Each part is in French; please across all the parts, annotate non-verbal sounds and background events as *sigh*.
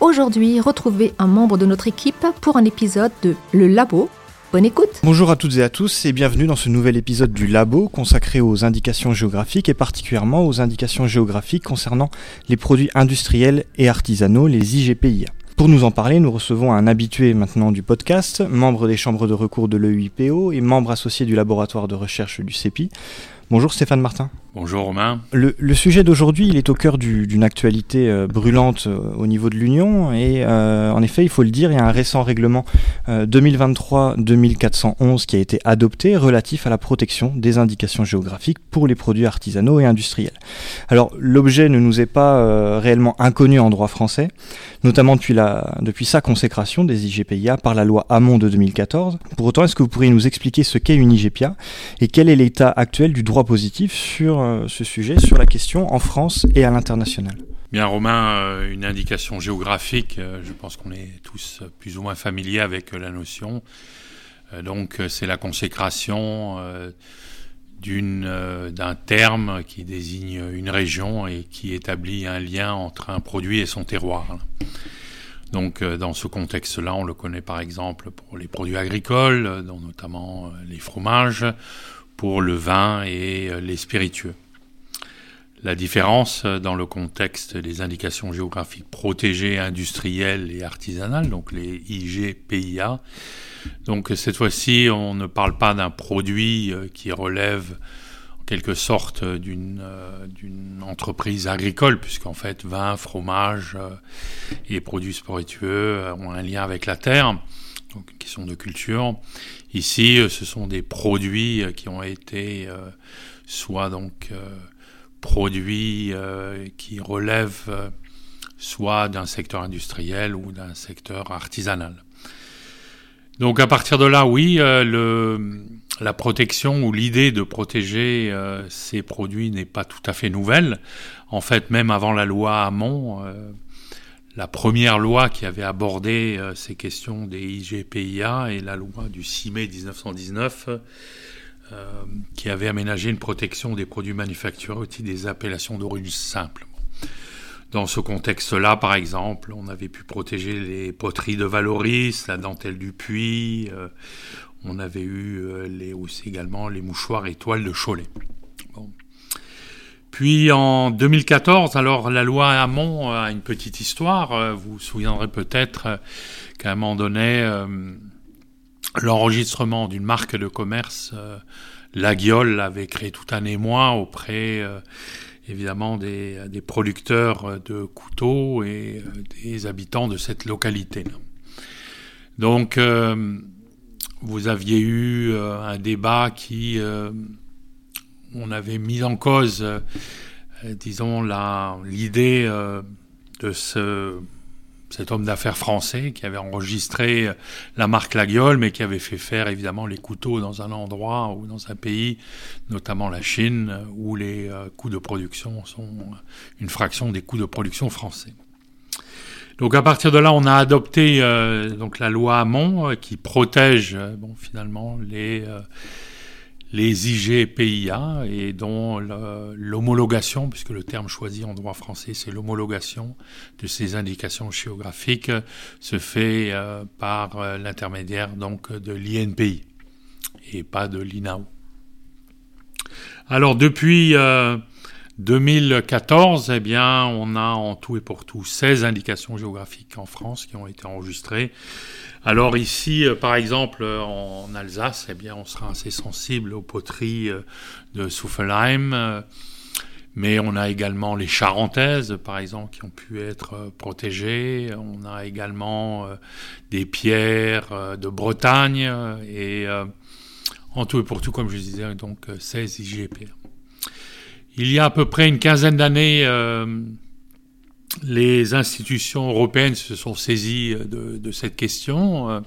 Aujourd'hui, retrouvez un membre de notre équipe pour un épisode de Le Labo. Bonne écoute Bonjour à toutes et à tous et bienvenue dans ce nouvel épisode du Labo consacré aux indications géographiques et particulièrement aux indications géographiques concernant les produits industriels et artisanaux, les IGPIA. Pour nous en parler, nous recevons un habitué maintenant du podcast, membre des chambres de recours de l'EUIPO et membre associé du laboratoire de recherche du CEPI. Bonjour Stéphane Martin. Bonjour Romain. Le, sujet d'aujourd'hui, il est au cœur d'une actualité euh, brûlante euh, au niveau de l'Union et euh, en effet, il faut le dire, il y a un récent règlement 2023-2411 qui a été adopté relatif à la protection des indications géographiques pour les produits artisanaux et industriels. Alors l'objet ne nous est pas réellement inconnu en droit français, notamment depuis sa consécration des IGPIA par la loi Hamon de 2014. Pour autant, est-ce que vous pourriez nous expliquer ce qu'est une IGPIA et quel est l'état actuel du droit positif sur euh, ce sujet, sur la question en France et à l'international. Bien Romain, euh, une indication géographique, euh, je pense qu'on est tous plus ou moins familiers avec la notion. Donc c'est la consécration d'un terme qui désigne une région et qui établit un lien entre un produit et son terroir. Donc dans ce contexte-là, on le connaît par exemple pour les produits agricoles, dont notamment les fromages, pour le vin et euh, les spiritueux. La différence euh, dans le contexte des indications géographiques protégées, industrielles et artisanales, donc les IGPIA. Donc cette fois-ci, on ne parle pas d'un produit euh, qui relève quelque sorte d'une entreprise agricole, puisqu'en fait vin, fromage et produits spiritueux ont un lien avec la terre, donc une question de culture. Ici, euh, ce sont des produits euh, qui ont été euh, soit donc produits qui relèvent soit d'un secteur industriel ou d'un secteur artisanal. Donc à partir de là, oui, le, la protection ou l'idée de protéger ces produits n'est pas tout à fait nouvelle. En fait, même avant la loi Hamon, la première loi qui avait abordé euh, ces questions des IGPIA est la loi du 6 mai 1919 euh, qui avait aménagé une protection des produits manufacturés au titre des appellations d'origine simple. Dans ce contexte-là, par exemple, on avait pu protéger les poteries de Valoris, la dentelle du Puy, euh, on avait eu les, aussi également les mouchoirs et toiles de Cholet. Puis en 2014, alors la loi Hamon a une petite histoire. Euh, vous vous souviendrez peut-être euh, qu'à un moment donné, euh, l'enregistrement d'une marque de commerce, la Guiole, avait créé tout un émoi auprès évidemment des, producteurs de couteaux et des habitants de cette localité. Donc vous aviez eu un débat qui on avait mis en cause, euh, disons, l'idée euh, de ce, cet homme d'affaires français qui avait enregistré euh, la marque Laguiole, mais qui avait fait faire évidemment les couteaux dans un endroit ou dans un pays, notamment la Chine, où les coûts de production sont une fraction des coûts de production français. Donc à partir de là, on a adopté donc la loi Hamon qui protège bon finalement les les IGPIA et dont l'homologation, puisque le terme choisi en droit français c'est l'homologation de ces indications géographiques, se fait euh, par euh, l'intermédiaire donc de l'INPI et pas de l'INAO. Alors depuis 2014, euh, eh bien, on a en tout et pour tout 16 indications géographiques en France qui ont été enregistrées alors ici, euh, par exemple, euh, en Alsace, eh bien, on sera assez sensible aux poteries euh, de Souffelheim, mais on a également les Charentaises, par exemple, qui ont pu être protégées. On a également des pierres de Bretagne et en tout et pour tout, comme je disais, donc 16 IGP. Il y a à peu près une quinzaine d'années, les institutions européennes se sont saisies de, cette question.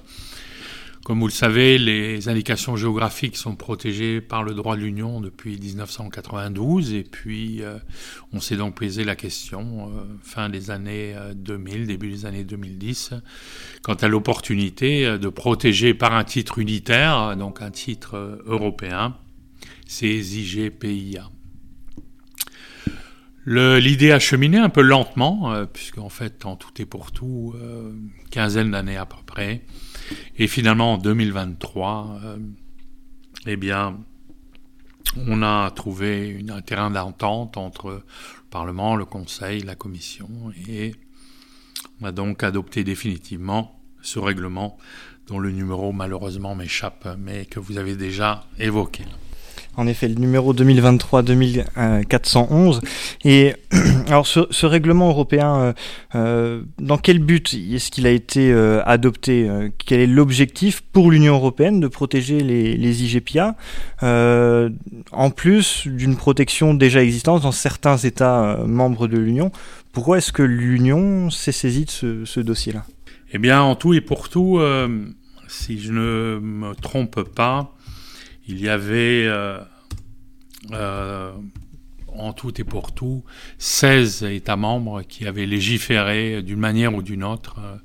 Comme vous le savez, les indications géographiques sont protégées par le droit de l'Union depuis 1992 et puis euh, on s'est donc posé la question euh, fin des années 2000, début des années 2010, quant à l'opportunité de protéger par un titre unitaire, donc un titre européen, ces IGPIA. L'idée a cheminé un peu lentement, euh, puisqu'en fait, en tout et pour tout, euh, quinzaine d'années à peu près. Et finalement, en 2023, euh, eh bien, on a trouvé un terrain d'entente entre le Parlement, le Conseil, la Commission, et on a donc adopté définitivement ce règlement dont le numéro malheureusement m'échappe, mais que vous avez déjà évoqué en effet, le numéro 2023-2411. Et *clears throat* alors, ce, règlement européen, euh, euh, dans quel but est-ce qu'il a été euh, adopté Quel est l'objectif pour l'Union européenne de protéger les, IGPA, en plus d'une protection déjà existante dans certains États membres de l'Union? Pourquoi est-ce que l'Union s'est saisie de ce dossier-là? Eh bien, en tout et pour tout, si je ne me trompe pas, il y avait euh, euh, en tout et pour tout 16 États membres qui avaient légiféré d'une manière ou d'une autre, euh,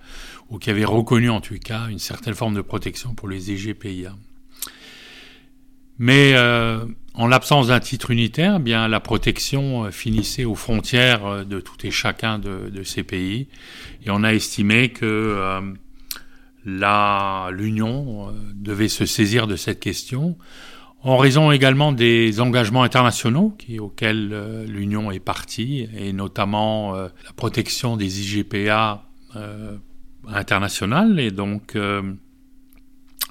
ou qui avaient reconnu en tout cas une certaine forme de protection pour les EGPIA. Mais en l'absence d'un titre unitaire, eh bien la protection finissait aux frontières de tout et chacun de, de ces pays, et on a estimé que l'Union devait se saisir de cette question en raison également des engagements internationaux auxquels euh, l'Union est partie, et notamment euh, la protection des IGPA euh, internationales, et donc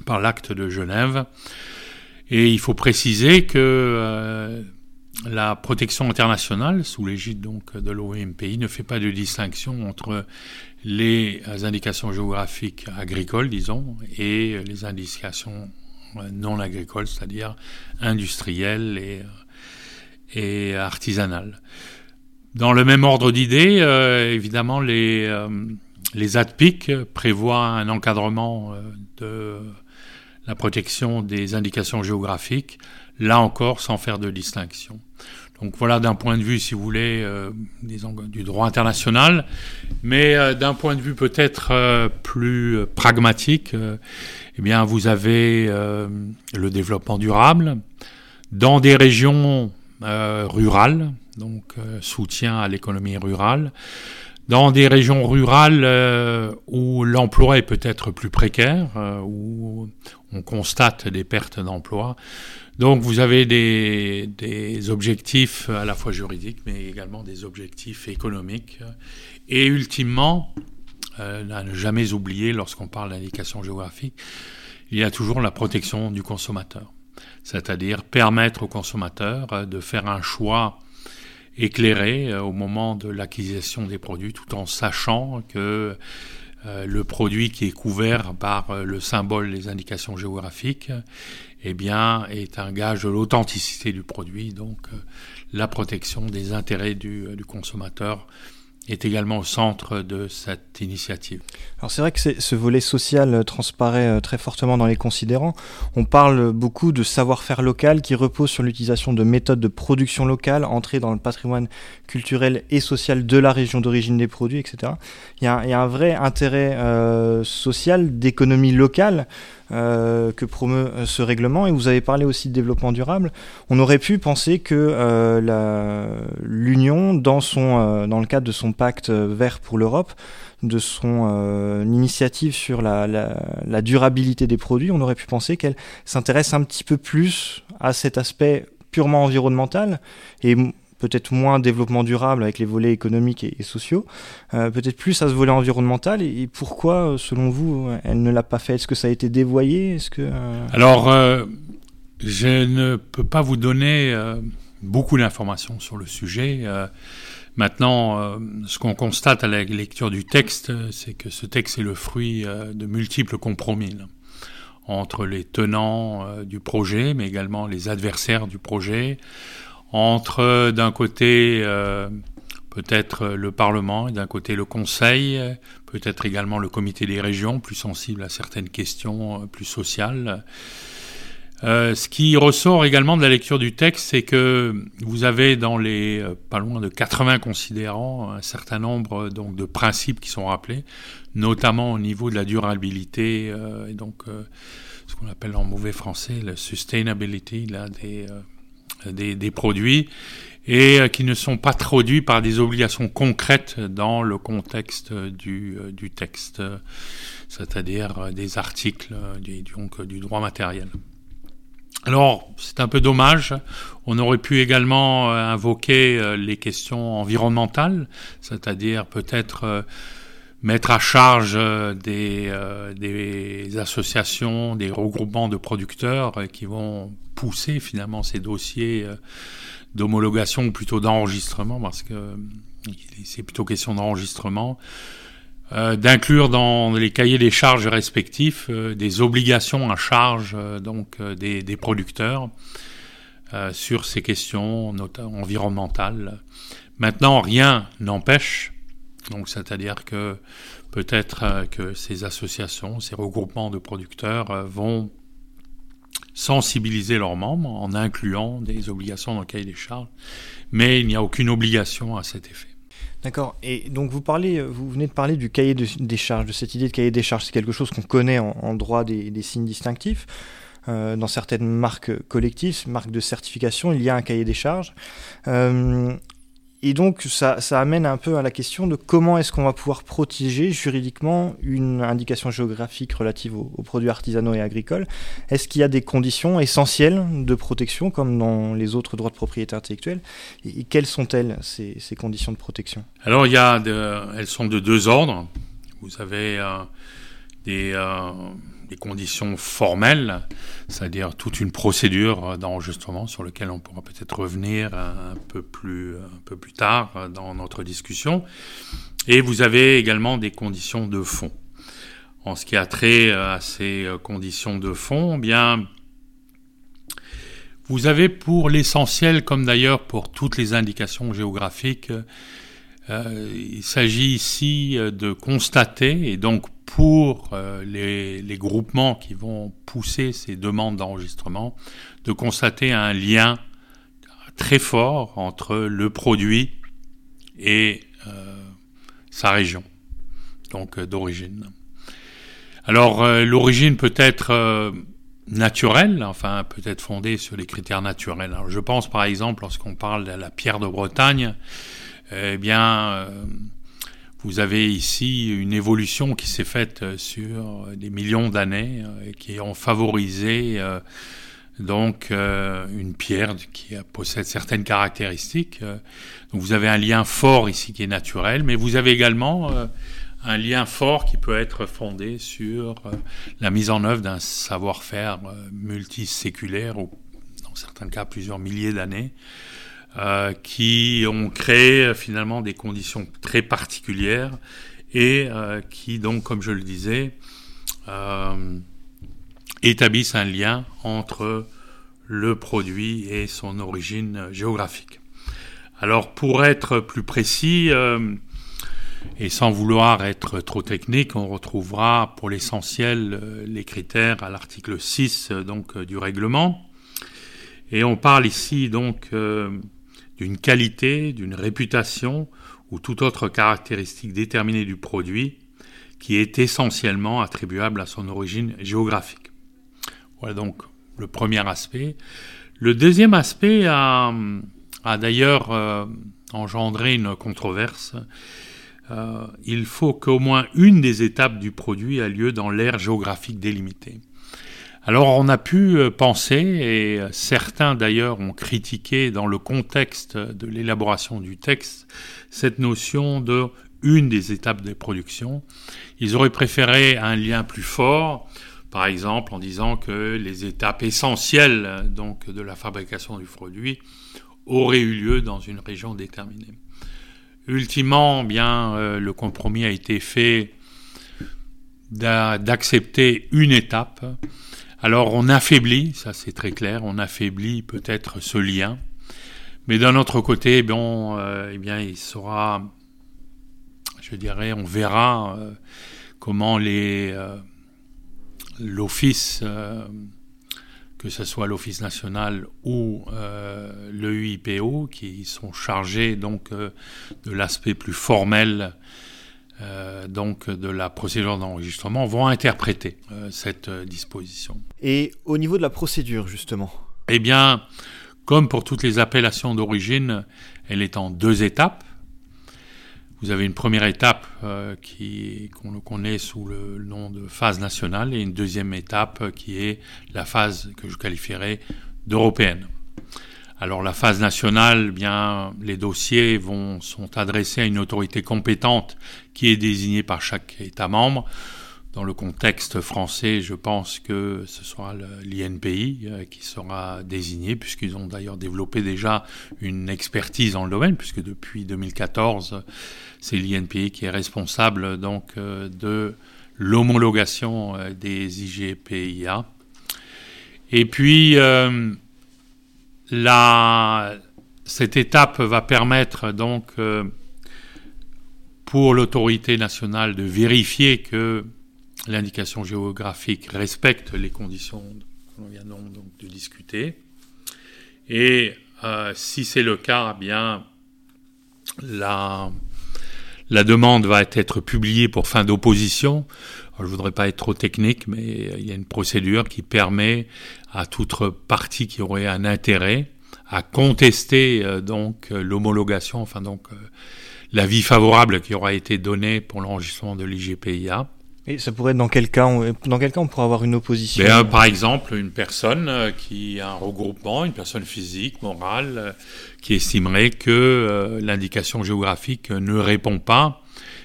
par l'acte de Genève. Et il faut préciser que la protection internationale, sous l'égide donc de l'OMPI, ne fait pas de distinction entre les indications géographiques agricoles, disons, et les indications non agricole, c'est-à-dire industrielle et, et artisanale. Dans le même ordre d'idées, euh, évidemment, les, euh, les ADPIC prévoient un encadrement euh, de la protection des indications géographiques, là encore sans faire de distinction. Donc voilà d'un point de vue, si vous voulez, du droit international, mais d'un point de vue peut-être plus pragmatique, eh bien, vous avez euh, le développement durable dans des régions euh, rurales, donc euh, soutien à l'économie rurale, dans des régions rurales où l'emploi est peut-être plus précaire, où on constate des pertes d'emploi. Donc vous avez des, objectifs à la fois juridiques, mais également des objectifs économiques. Et ultimement, euh, à ne jamais oublier lorsqu'on parle d'indication géographique, il y a toujours la protection du consommateur. C'est-à-dire permettre au consommateur euh, de faire un choix éclairé euh, au moment de l'acquisition des produits tout en sachant que le produit qui est couvert par le symbole des indications géographiques eh bien, est un gage de l'authenticité du produit, donc la protection des intérêts du, du consommateur est également au centre de cette initiative. Alors c'est vrai que ce volet social euh, transparaît euh, très fortement dans les considérants. On parle beaucoup de savoir-faire local qui repose sur l'utilisation de méthodes de production locale entrées dans le patrimoine culturel et social de la région d'origine des produits, etc. Il y a, un vrai intérêt euh, social d'économie locale euh, que promeut euh, ce règlement. Et vous avez parlé aussi de développement durable. On aurait pu penser que euh, l'Union, dans, son, dans le cadre de son pacte vert pour l'Europe, de son initiative sur la, la, durabilité des produits, on aurait pu penser qu'elle s'intéresse un petit peu plus à cet aspect purement environnemental et peut-être moins développement durable avec les volets économiques et, sociaux, euh, peut-être plus à ce volet environnemental. Et, pourquoi, selon vous, elle ne l'a pas fait? Est-ce que ça a été dévoyé? Est-ce que euh, alors euh, je ne peux pas vous donner beaucoup d'informations sur le sujet. Maintenant, ce qu'on constate à la lecture du texte, c'est que ce texte est le fruit de multiples compromis entre les tenants du projet, mais également les adversaires du projet, entre d'un côté euh, peut-être le Parlement et d'un côté le Conseil, peut-être également le Comité des régions, plus sensible à certaines questions plus sociales. Euh, ce qui ressort également de la lecture du texte, c'est que vous avez dans les euh, pas loin de 80 considérants un certain nombre donc de principes qui sont rappelés, notamment au niveau de la durabilité euh, et donc ce qu'on appelle en mauvais français la sustainability là, des, des, produits et qui ne sont pas traduits par des obligations concrètes dans le contexte du, du texte, c'est-à-dire des articles du droit matériel. Alors, c'est un peu dommage. On aurait pu également euh, invoquer euh, les questions environnementales, c'est-à-dire peut-être euh, mettre à charge des, des, associations, des regroupements de producteurs qui vont pousser finalement ces dossiers d'homologation ou plutôt d'enregistrement, parce que c'est plutôt question d'enregistrement, euh, d'inclure dans les cahiers des charges respectifs euh, des obligations à charge euh, donc des, des, producteurs sur ces questions environnementales. Maintenant, rien n'empêche, donc c'est-à-dire que peut-être que ces associations, ces regroupements de producteurs vont sensibiliser leurs membres en incluant des obligations dans le cahier des charges, mais il n'y a aucune obligation à cet effet. D'accord. Et donc vous parlez, vous venez de parler du cahier des charges, de cette idée de cahier des charges. C'est quelque chose qu'on connaît en, droit des, signes distinctifs. Euh, dans certaines marques collectives, marques de certification, il y a un cahier des charges. Euh, et donc, ça, amène un peu à la question de comment est-ce qu'on va pouvoir protéger juridiquement une indication géographique relative aux, produits artisanaux et agricoles. Est-ce qu'il y a des conditions essentielles de protection, comme dans les autres droits de propriété intellectuelle? Et, quelles sont-elles, ces, conditions de protection? Alors, il y a elles sont de deux ordres. Vous avez euh, des, euh, conditions formelles, c'est-à-dire toute une procédure d'enregistrement sur laquelle on pourra peut-être revenir un peu plus, un peu plus tard dans notre discussion. Et vous avez également des conditions de fond. En ce qui a trait à ces conditions de fond, eh bien, vous avez pour l'essentiel, comme d'ailleurs pour toutes les indications géographiques, euh, il s'agit ici de constater et donc pour euh, les, groupements qui vont pousser ces demandes d'enregistrement, de constater un lien très fort entre le produit et euh, sa région, donc euh, d'origine. Alors l'origine peut être naturelle, enfin peut être fondée sur les critères naturels. Je pense par exemple lorsqu'on parle de la pierre de Bretagne, eh bien vous avez ici une évolution qui s'est faite euh, sur des millions d'années euh, et qui ont favorisé euh, donc une pierre qui possède certaines caractéristiques. Donc vous avez un lien fort ici qui est naturel, mais vous avez également un lien fort qui peut être fondé sur la mise en œuvre d'un savoir-faire multiséculaire ou dans certains cas plusieurs milliers d'années euh, qui ont créé euh, finalement des conditions très particulières et euh, qui donc, comme je le disais, établissent un lien entre le produit et son origine géographique. Alors pour être plus précis, et sans vouloir être trop technique, on retrouvera pour l'essentiel les critères à l'article 6 donc, du règlement. Et on parle ici donc d'une qualité, d'une réputation ou toute autre caractéristique déterminée du produit qui est essentiellement attribuable à son origine géographique. Voilà donc le premier aspect. Le deuxième aspect a, d'ailleurs euh, engendré une controverse. Euh, il faut qu'au moins une des étapes du produit ait lieu dans l'aire géographique délimitée. Alors on a pu euh, penser, et euh, certains d'ailleurs ont critiqué dans le contexte de l'élaboration du texte, cette notion de une des étapes de production. Ils auraient préféré un lien plus fort, par exemple en disant que les étapes essentielles donc de la fabrication du produit auraient eu lieu dans une région déterminée. Ultimement, bien, euh, le compromis a été fait d'accepter une étape alors on affaiblit, ça c'est très clair, on affaiblit peut-être ce lien, Mais d'un autre côté, bon, eh bien, il sera, je dirais, on verra comment les l'office que ce soit l'Office national ou euh, le UIPO, qui sont chargés donc euh, de l'aspect plus formel euh, donc de la procédure d'enregistrement, vont interpréter cette disposition. Et au niveau de la procédure, justement? Eh bien, comme pour toutes les appellations d'origine, elle est en deux étapes. Vous avez une première étape euh, qui qu'on connaît sous le, nom de phase nationale et une deuxième étape qui est la phase que je qualifierais d'européenne. Alors la phase nationale, eh bien les dossiers sont adressés à une autorité compétente qui est désignée par chaque État membre. Dans le contexte français, je pense que ce sera l'INPI euh, qui sera désigné, puisqu'ils ont d'ailleurs développé déjà une expertise dans le domaine, puisque depuis 2014, c'est l'INPI qui est responsable donc euh, de l'homologation euh, des IGPIA. Et puis, cette étape va permettre donc pour l'autorité nationale de vérifier que l'indication géographique respecte les conditions que l'on vient donc de discuter. Et euh, si c'est le cas, eh bien la demande va être publiée pour fin d'opposition. Je ne voudrais pas être trop technique, mais il y a une procédure qui permet à toute partie qui aurait un intérêt à contester euh, donc l'homologation, enfin donc euh, l'avis favorable qui aura été donné pour l'enregistrement de l'IGPIA. Et ça pourrait être dans quel cas on, Dans quel cas on pourrait avoir une opposition? Ben, Par exemple, une personne euh, qui a un regroupement, une personne physique, morale, euh, qui estimerait que euh, l'indication géographique ne répond pas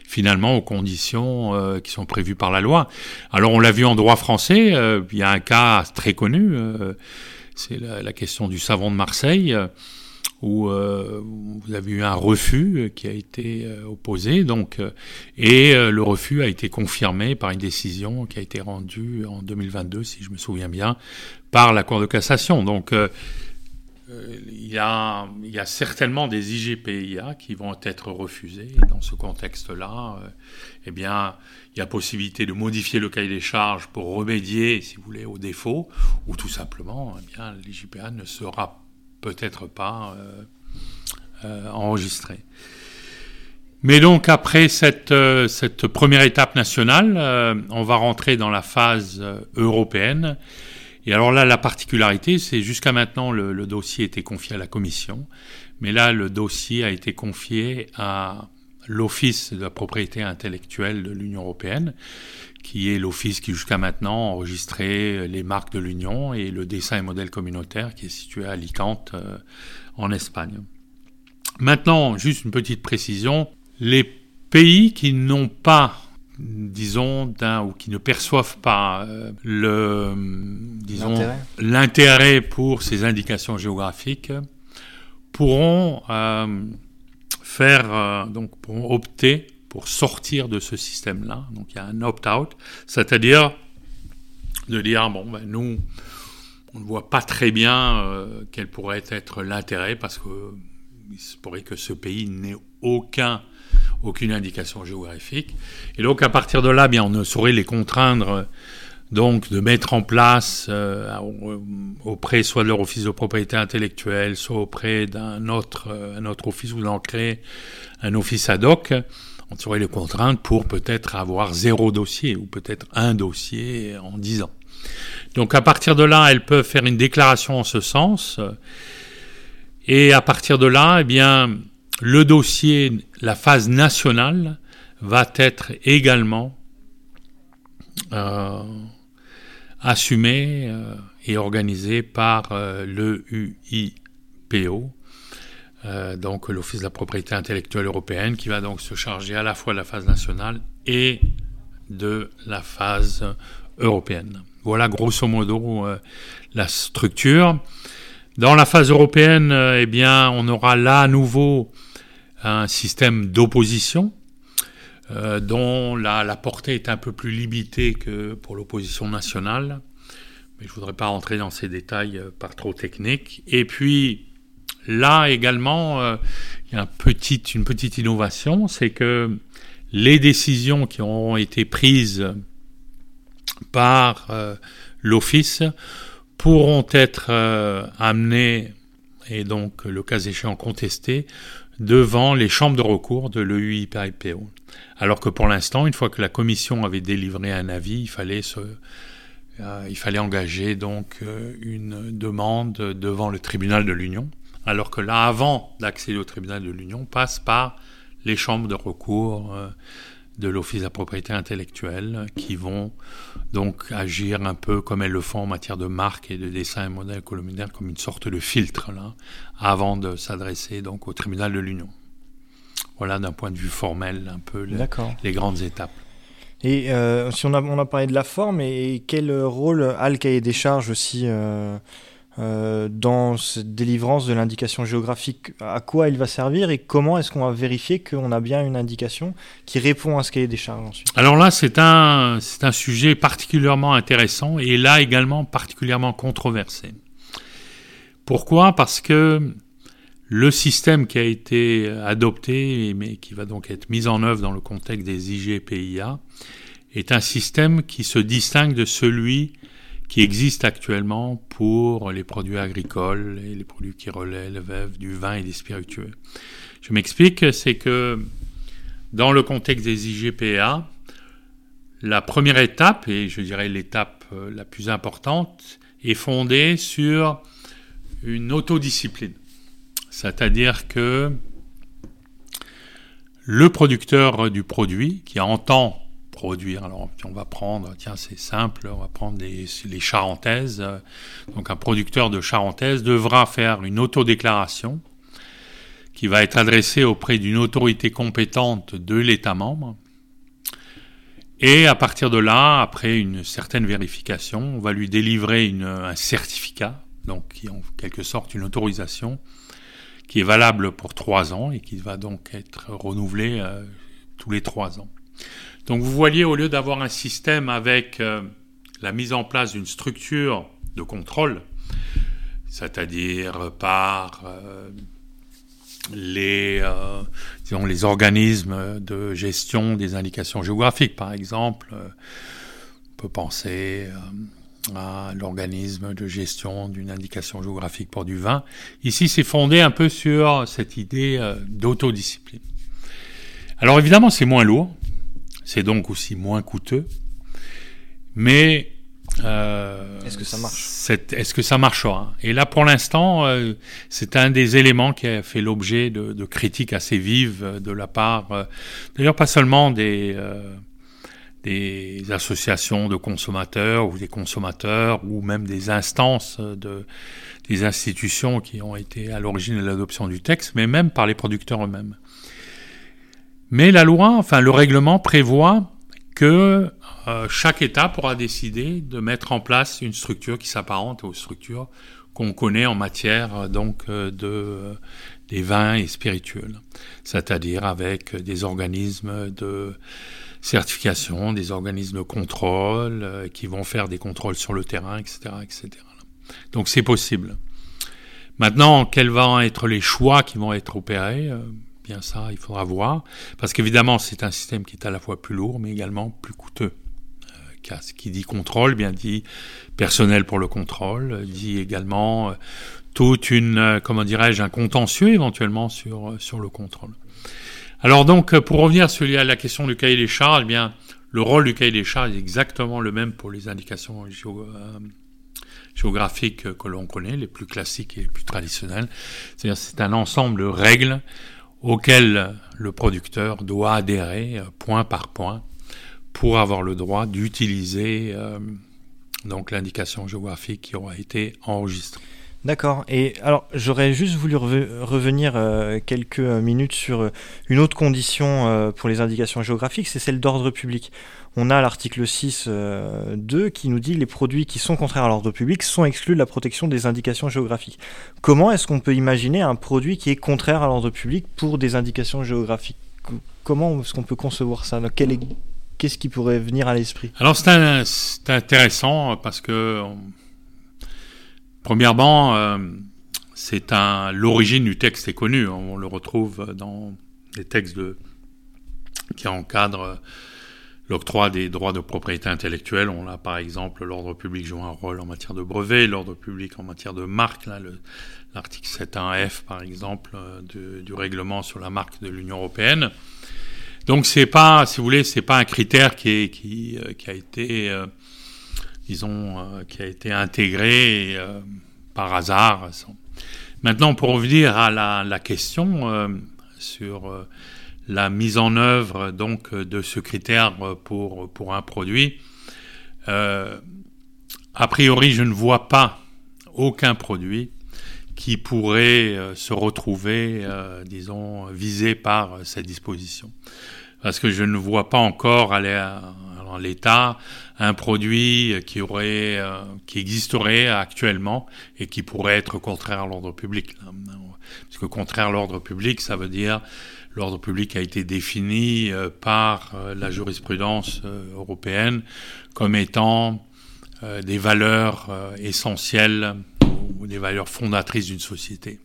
finalement aux conditions qui sont prévues par la loi. Alors on l'a vu en droit français, il y a un cas très connu, c'est la, la, question du savon de Marseille où euh, vous avez eu un refus qui a été euh, opposé, donc euh, et le refus a été confirmé par une décision qui a été rendue en 2022, si je me souviens bien, par la Cour de cassation. Donc il y, a, il y a certainement des IGPIA qui vont être refusés. Dans ce contexte-là, eh bien, il y a possibilité de modifier le cahier des charges pour remédier, si vous voulez, au défaut, ou tout simplement, eh bien, l'IGPA ne sera peut-être pas euh, euh, enregistré. Mais donc après euh, cette première étape nationale, on va rentrer dans la phase européenne. Et alors là, la particularité, c'est jusqu'à maintenant, le, dossier était confié à la Commission, mais là, le dossier a été confié à l'Office de la propriété intellectuelle de l'Union européenne, qui est l'office qui jusqu'à maintenant enregistrait les marques de l'Union et le dessin et modèle communautaire qui est situé à Alicante euh, en Espagne. Maintenant, juste une petite précision, les pays qui n'ont pas disons d'un ou qui ne perçoivent pas euh, le disons l'intérêt pour ces indications géographiques pourront euh, faire donc pourront opter pour sortir de ce système-là. Donc il y a un opt-out, c'est-à-dire de dire bon ben nous on ne voit pas très bien euh, quel pourrait être l'intérêt parce que il se pourrait que ce pays n'ait aucun aucune indication géographique et donc à partir de là bien on ne saurait les contraindre donc de mettre en place euh, auprès soit de leur office de propriété intellectuelle, soit auprès d'un autre, euh, un autre office ou d'en créer un office ad hoc, on saurait les contraintes pour peut-être avoir zéro dossier ou peut-être un dossier en dix ans. Donc à partir de là, elles peuvent faire une déclaration en ce sens. Et à partir de là, eh bien, le dossier, la phase nationale, va être également euh, assumé euh, et organisé par euh, le UIPO, euh, donc l'Office de la propriété intellectuelle européenne, qui va donc se charger à la fois de la phase nationale et de la phase européenne. Voilà grosso modo la structure. Dans la phase européenne, eh bien, on aura là à nouveau un système d'opposition dont la, portée est un peu plus limitée que pour l'opposition nationale. Mais je ne voudrais pas rentrer dans ces détails par trop techniques. Et puis, là également, euh, il y a une petite innovation, c'est que les décisions qui ont été prises par euh, l'Office pourront être euh, amenées et donc le cas échéant contestées devant les chambres de recours de l'EUIPIPO. Alors que pour l'instant, une fois que la commission avait délivré un avis, il fallait euh, engager donc euh, une demande devant le tribunal de l'Union, alors que là, avant d'accéder au tribunal de l'Union, passe par les chambres de recours euh, de l'Office de la propriété intellectuelle qui vont donc agir un peu comme elles le font en matière de marque et de dessin et modèle columnaire comme une sorte de filtre là avant de s'adresser donc au tribunal de l'Union. Voilà d'un point de vue formel un peu les, les grandes étapes. Et euh, si on a, on a parlé de la forme, et quel rôle a le cahier des charges aussi euh, euh, dans cette délivrance de l'indication géographique À quoi il va servir et comment est-ce qu'on va vérifier qu'on a bien une indication qui répond à ce cahier des charges ensuite? Alors là, c'est un, c'est un sujet particulièrement intéressant et là également particulièrement controversé. Pourquoi? Parce que le système qui a été adopté, mais qui va donc être mis en œuvre dans le contexte des IGPIA, est un système qui se distingue de celui qui existe actuellement pour les produits agricoles et les produits qui relèvent du vin et des spiritueux. Je m'explique, c'est que dans le contexte des IGPA, la première étape, et je dirais l'étape euh, la plus importante, est fondée sur une autodiscipline. C'est-à-dire que le producteur du produit qui entend produire. Alors, on va prendre, tiens, c'est simple, on va prendre les, charentaises. Donc, un producteur de charentaises devra faire une autodéclaration qui va être adressée auprès d'une autorité compétente de l'État membre. Et à partir de là, après une certaine vérification, on va lui délivrer un certificat, donc qui est en quelque sorte une autorisation, qui est valable pour trois ans et qui va donc être renouvelé euh, tous les trois ans. Donc vous voyez, au lieu d'avoir un système avec euh, la mise en place d'une structure de contrôle, c'est-à-dire par euh, les, euh, disons, les organismes de gestion des indications géographiques, par exemple, on peut penser à l'organisme de gestion d'une indication géographique pour du vin. Ici, c'est fondé un peu sur cette idée d'autodiscipline. Alors évidemment, c'est moins lourd, c'est donc aussi moins coûteux. Mais euh, est-ce que ça marche Est-ce que ça marchera? Et là, pour l'instant, euh, c'est un des éléments qui a fait l'objet de, de, critiques assez vives de la part, euh, d'ailleurs pas seulement des euh, des associations de consommateurs ou des consommateurs ou même des instances de des institutions qui ont été à l'origine de l'adoption du texte, mais même par les producteurs eux-mêmes. Mais la loi, enfin le règlement prévoit que euh, chaque État pourra décider de mettre en place une structure qui s'apparente aux structures qu'on connaît en matière euh, donc euh, de des vins et spirituels, c'est-à-dire avec des organismes de certification, des organismes de contrôle qui vont faire des contrôles sur le terrain, etc., etc. Donc c'est possible. Maintenant, quels vont être les choix qui vont être opérés bien ça, il faudra voir. Parce qu'évidemment, c'est un système qui est à la fois plus lourd, mais également plus coûteux. Euh, qui dit contrôle, bien dit personnel pour le contrôle, dit également euh, toute une, euh, comment dirais-je, un contentieux éventuellement sur, sur le contrôle. Alors donc, pour revenir sur la question du cahier des charges, eh bien, le rôle du cahier des charges est exactement le même pour les indications géographiques que l'on connaît, les plus classiques et les plus traditionnelles. C'est-à-dire c'est un ensemble de règles auquel le producteur doit adhérer euh, point par point pour avoir le droit d'utiliser euh, l'indication géographique qui aura été enregistrée. D'accord. Et alors, j'aurais juste voulu revenir euh, quelques minutes sur une autre condition pour les indications géographiques, c'est celle d'ordre public on a l'article 6.2 euh, qui nous dit les produits qui sont contraires à l'ordre public sont exclus de la protection des indications géographiques. Comment est-ce qu'on peut imaginer un produit qui est contraire à l'ordre public pour des indications géographiques? Comment est-ce qu'on peut concevoir ça? Qu'est-ce qui pourrait venir à l'esprit? Alors c'est intéressant parce que, premièrement, euh, c'est l'origine du texte est connue. On le retrouve dans les textes qui encadrent l'octroi des droits de propriété intellectuelle. On a par exemple l'ordre public joue un rôle en matière de brevet, l'ordre public en matière de marque. L'article 7.1f par exemple euh, du règlement sur la marque de l'Union européenne. Donc c'est pas, si vous voulez, c'est pas un critère qui, euh, a été, euh, disons, qui a été intégré par hasard. Maintenant, pour revenir à la question sur la mise en œuvre donc de ce critère pour, pour un produit. Euh, a priori, je ne vois pas aucun produit qui pourrait euh, se retrouver, euh, disons, visé par cette disposition. Parce que je ne vois pas encore en l'état un produit qui aurait, qui existerait actuellement et qui pourrait être contraire à l'ordre public. Parce que contraire à l'ordre public, ça veut dire l'ordre public a été défini euh, par euh, la jurisprudence euh, européenne comme étant des valeurs essentielles ou des valeurs fondatrices d'une société.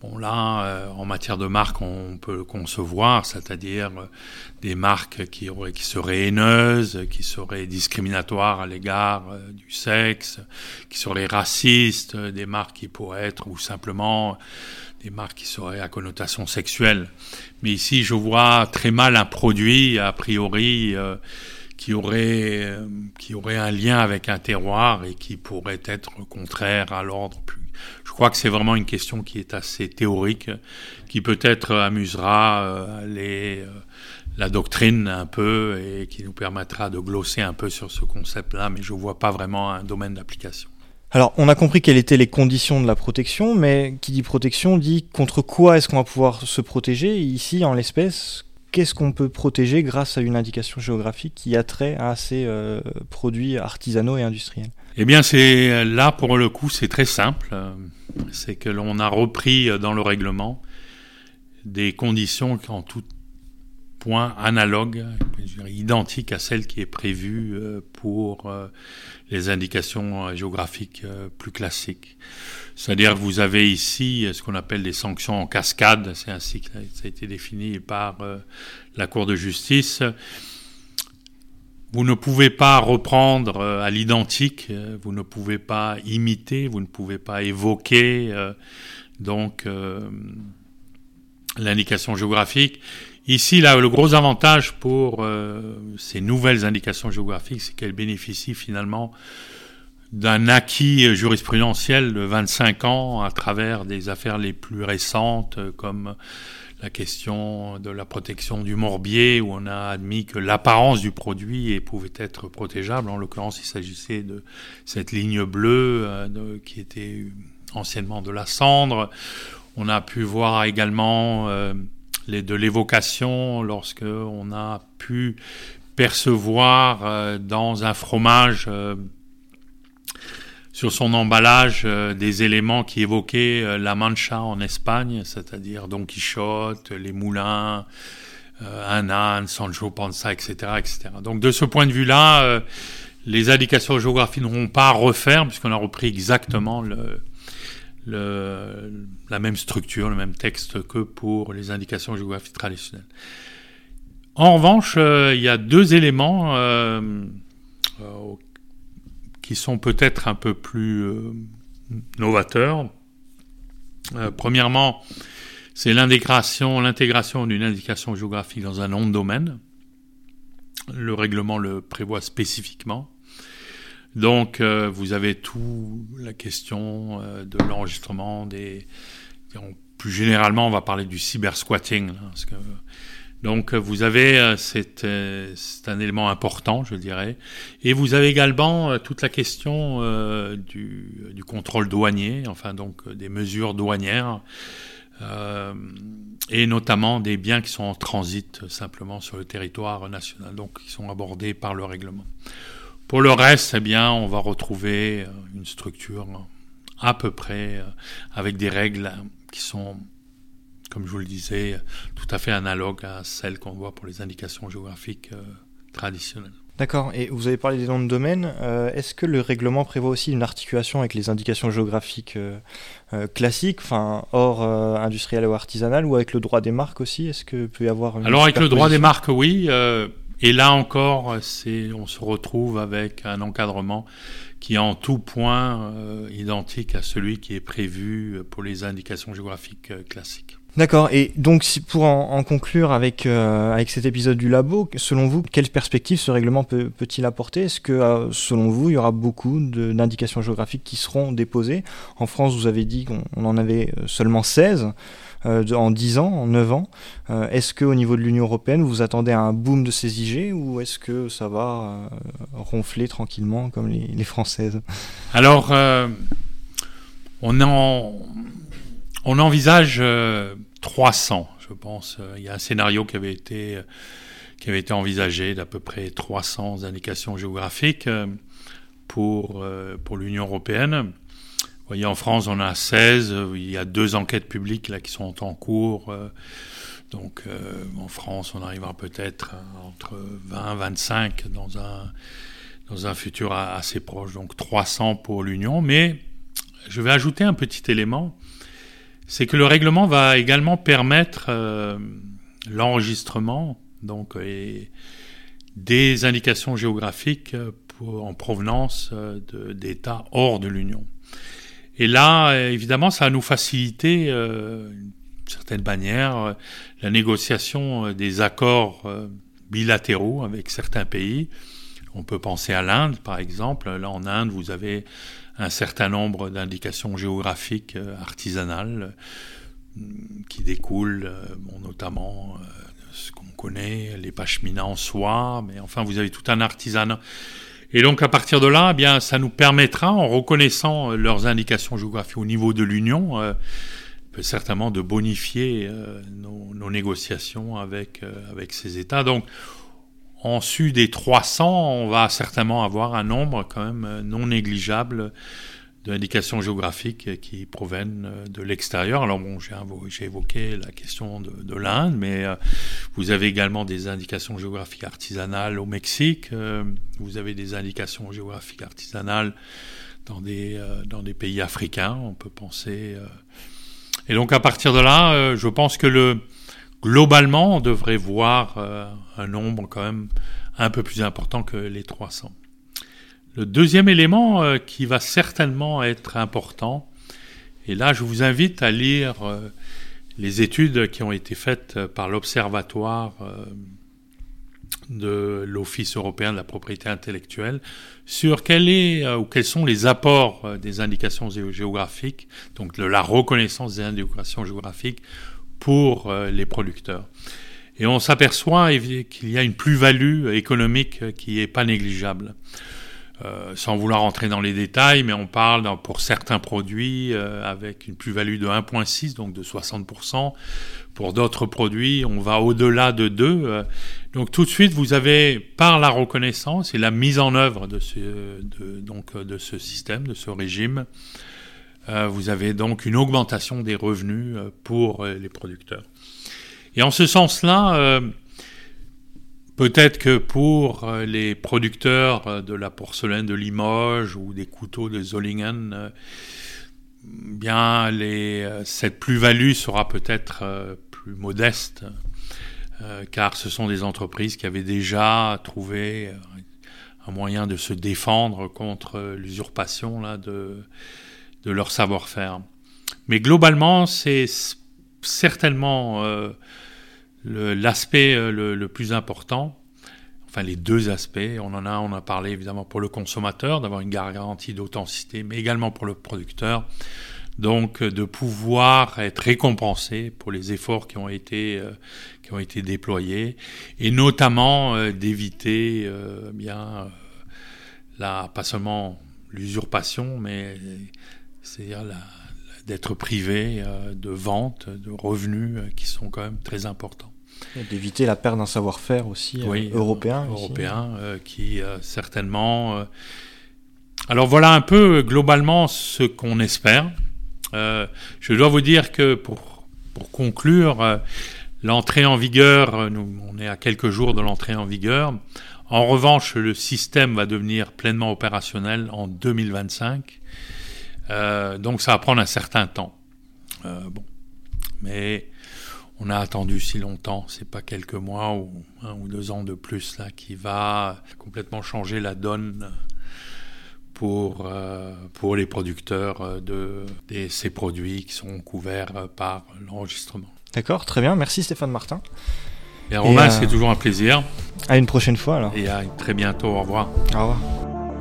Bon là, en matière de marque, on peut concevoir, c'est-à-dire des marques qui, qui seraient haineuses, qui seraient discriminatoires à l'égard du sexe, qui seraient racistes, des marques qui pourraient être ou simplement des marques qui seraient à connotation sexuelle. Mais ici, je vois très mal un produit, a priori, euh, qui, aurait, euh, qui aurait un lien avec un terroir et qui pourrait être contraire à l'ordre public. Je crois que c'est vraiment une question qui est assez théorique, qui peut-être amusera euh, les, la doctrine un peu et qui nous permettra de glosser un peu sur ce concept-là, mais je ne vois pas vraiment un domaine d'application. Alors, on a compris quelles étaient les conditions de la protection, mais qui dit protection dit contre quoi est-ce qu'on va pouvoir se protéger Ici, en l'espèce, qu'est-ce qu'on peut protéger grâce à une indication géographique qui a trait à ces euh, produits artisanaux et industriels? Eh bien, c'est là pour le coup, c'est très simple. C'est que l'on a repris dans le règlement des conditions en tout point analogue, identique à celle qui est prévue euh, pour euh, les indications euh, géographiques plus classiques. C'est-à-dire que vous avez ici ce qu'on appelle des sanctions en cascade, c'est ainsi que ça a été défini par la Cour de justice. Vous ne pouvez pas reprendre à l'identique, vous ne pouvez pas imiter, vous ne pouvez pas évoquer donc l'indication géographique. Ici, là, le gros avantage pour euh, ces nouvelles indications géographiques, c'est qu'elles bénéficient finalement d'un acquis jurisprudentiel de 25 ans à travers des affaires les plus récentes, comme la question de la protection du morbier, où on a admis que l'apparence du produit pouvait être protégeable. En l'occurrence, il s'agissait de cette ligne bleue euh, qui était anciennement de la cendre. On a pu voir également euh, de l'évocation lorsque on a pu percevoir euh, dans un fromage sur son emballage euh, des éléments qui évoquaient la Mancha en Espagne, c'est-à-dire Don Quichotte, les moulins, âne, Sancho Panza, etc., etc. Donc de ce point de vue-là, les indications géographiques n'auront pas à refaire puisqu'on a repris exactement la même structure, le même texte que pour les indications géographiques traditionnelles. En revanche, euh, il y a deux éléments euh, euh, qui sont peut-être un peu plus novateurs. premièrement, c'est l'intégration, d'une indication géographique dans un nom de domaine. Le règlement le prévoit spécifiquement. Donc, euh, vous avez tout la question euh, de l'enregistrement des. Plus généralement, on va parler du cybersquatting. Donc, vous avez, euh, c'est un élément important, je dirais. Et vous avez également toute la question du, du, contrôle douanier, enfin donc des mesures douanières, et notamment des biens qui sont en transit simplement sur le territoire national, donc qui sont abordés par le règlement. Pour le reste, eh bien, on va retrouver euh, une structure à peu près euh, avec des règles qui sont, comme je vous le disais, tout à fait analogues à celles qu'on voit pour les indications géographiques euh, traditionnelles. D'accord. Et vous avez parlé des noms de domaine. Euh, est-ce que le règlement prévoit aussi une articulation avec les indications géographiques euh, euh, classiques, enfin hors industriel ou artisanal, ou avec le droit des marques aussi? Est-ce que peut y avoir une Alors avec le droit des marques, oui. et là encore, on se retrouve avec un encadrement qui est en tout point identique à celui qui est prévu pour les indications géographiques classiques. D'accord. Et donc, si, pour en, conclure avec, euh, avec cet épisode du labo, selon vous, quelle perspective ce règlement peut, il apporter? Est-ce que, euh, selon vous, il y aura beaucoup d'indications géographiques qui seront déposées? En France, vous avez dit qu'on en avait euh, seulement 16 en 10 ans, en 9 ans. est-ce qu'au niveau de l'Union européenne, vous attendez un boom de ces IG ou est-ce que ça va ronfler tranquillement comme les, les Françaises? Alors, on en on envisage 300, euh, je pense. Euh, il y a un scénario qui avait été, euh, qui avait été envisagé d'à peu près 300 indications géographiques pour, pour l'Union européenne. Vous voyez, en France, on a 16. Il y a deux enquêtes publiques là qui sont en cours. Donc, en France, on arrivera peut-être entre 20 25 dans un, dans un futur assez proche. Donc, 300 pour l'Union. Mais je vais ajouter un petit élément c'est que le règlement va également permettre euh, l'enregistrement donc des indications géographiques en provenance euh, d'États hors de l'Union. Et là, évidemment, ça va nous faciliter, euh, d'une certaine manière, la négociation des accords bilatéraux avec certains pays. On peut penser à l'Inde, par exemple. Là, en Inde, vous avez un certain nombre d'indications géographiques euh, artisanales euh, qui découlent euh, notamment ce qu'on connaît, les pacheminas en soie, mais enfin vous avez tout un artisanat. Et donc à partir de là, eh bien ça nous permettra, en reconnaissant leurs indications géographiques au niveau de l'Union, certainement de bonifier nos, négociations avec avec ces États. Donc en su des 300, on va certainement avoir un nombre quand même euh, non négligeable d'indications géographiques qui proviennent euh, de l'extérieur. Alors bon, j'ai évoqué la question de, l'Inde, mais euh, vous avez également des indications géographiques artisanales au Mexique, vous avez des indications géographiques artisanales dans des, dans des pays africains, on peut penser. et donc à partir de là, je pense que le, globalement, on devrait voir un nombre quand même un peu plus important que les 300. Le deuxième élément euh, qui va certainement être important, et là je vous invite à lire euh, les études qui ont été faites par l'Observatoire de l'Office européen de la propriété intellectuelle sur quel quels sont les apports des indications géographiques, donc de la reconnaissance des indications géographiques pour euh, les producteurs. Et on s'aperçoit qu'il y a une plus-value économique qui n'est pas négligeable. Euh, sans vouloir entrer dans les détails, mais on parle pour certains produits euh, avec une plus-value de 1,6, donc de 60%. Pour d'autres produits, on va au-delà de 2. donc tout de suite, vous avez, par la reconnaissance et la mise en œuvre de ce, système, de ce régime, euh, vous avez donc une augmentation des revenus pour les producteurs. Et en ce sens-là, peut-être que pour les producteurs de la porcelaine de Limoges ou des couteaux de Zollingen, bien cette plus-value sera peut-être plus modeste, car ce sont des entreprises qui avaient déjà trouvé un moyen de se défendre contre l'usurpation là de leur savoir-faire. Mais globalement, c'est certainement euh, l'aspect euh, le, plus important, enfin les deux aspects. On en a, on a parlé évidemment pour le consommateur, d'avoir une garantie d'authenticité, mais également pour le producteur. Donc de pouvoir être récompensé pour les efforts qui ont été euh, qui ont été déployés et notamment d'éviter bien la pas seulement l'usurpation mais c'est-à-dire d'être privé euh, de ventes, de revenus euh, qui sont quand même très importants. D'éviter la perte d'un savoir-faire aussi euh, européen. Européen, qui certainement... Alors voilà un peu globalement ce qu'on espère. je dois vous dire que pour, pour conclure, l'entrée en vigueur, nous, on est à quelques jours de l'entrée en vigueur, En revanche, le système va devenir pleinement opérationnel en 2025. Euh, donc ça va prendre un certain temps. Euh, bon. Mais on a attendu si longtemps, c'est pas quelques mois ou un ou deux ans de plus là qui va complètement changer la donne pour, euh, pour les producteurs de, de ces produits qui sont couverts par l'enregistrement. D'accord, très bien. Merci Stéphane Martin. Et Romain, euh, c'est toujours un plaisir. À une prochaine fois alors. Et à très bientôt. Au revoir. Au revoir.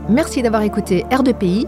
Merci d'avoir écouté R2PI,